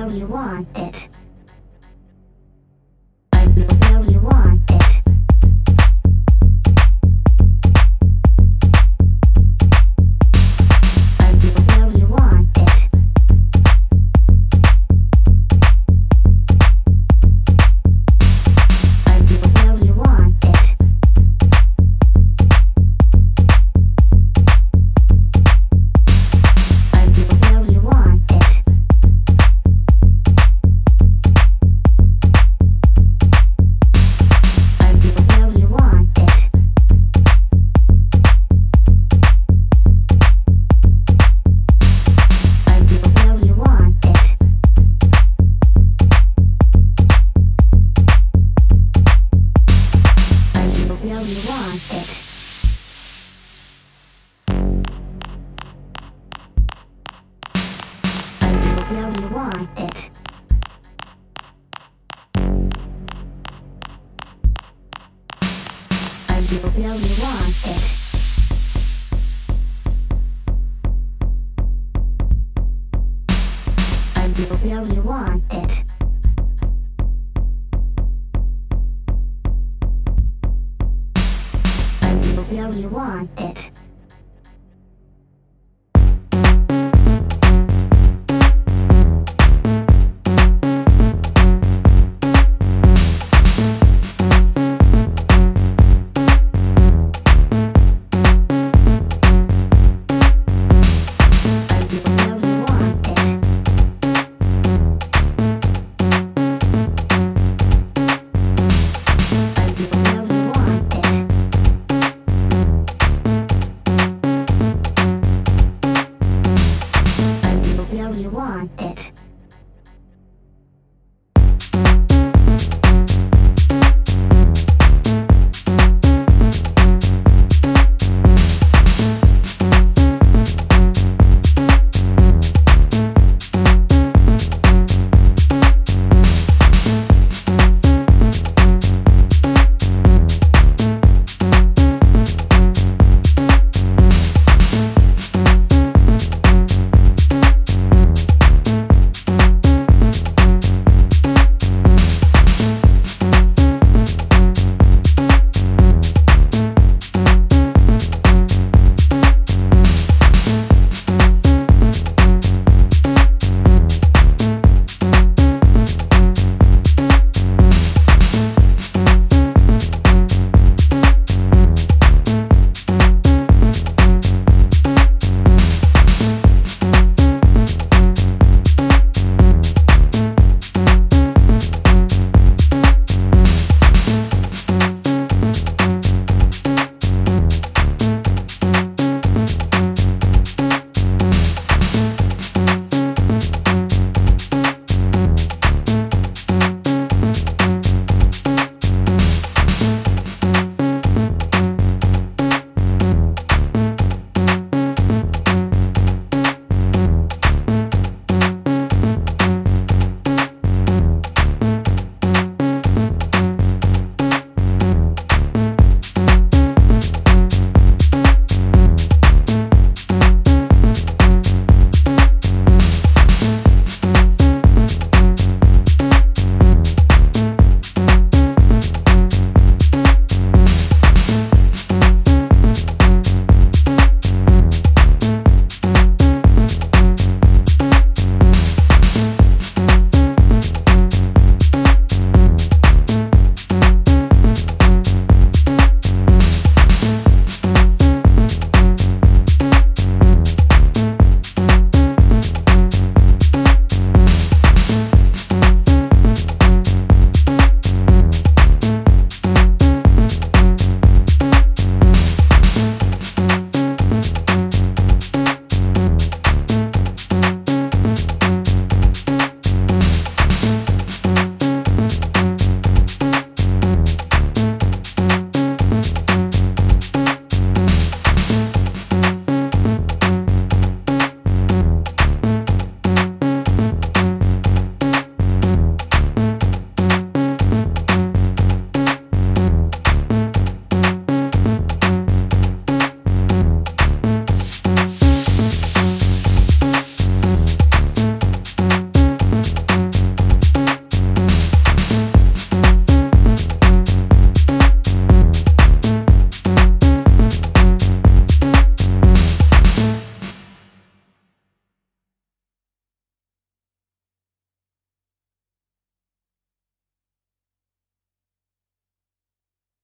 know you want it. You want it. I know you want it. I know you want it. I you want it. Know you want it.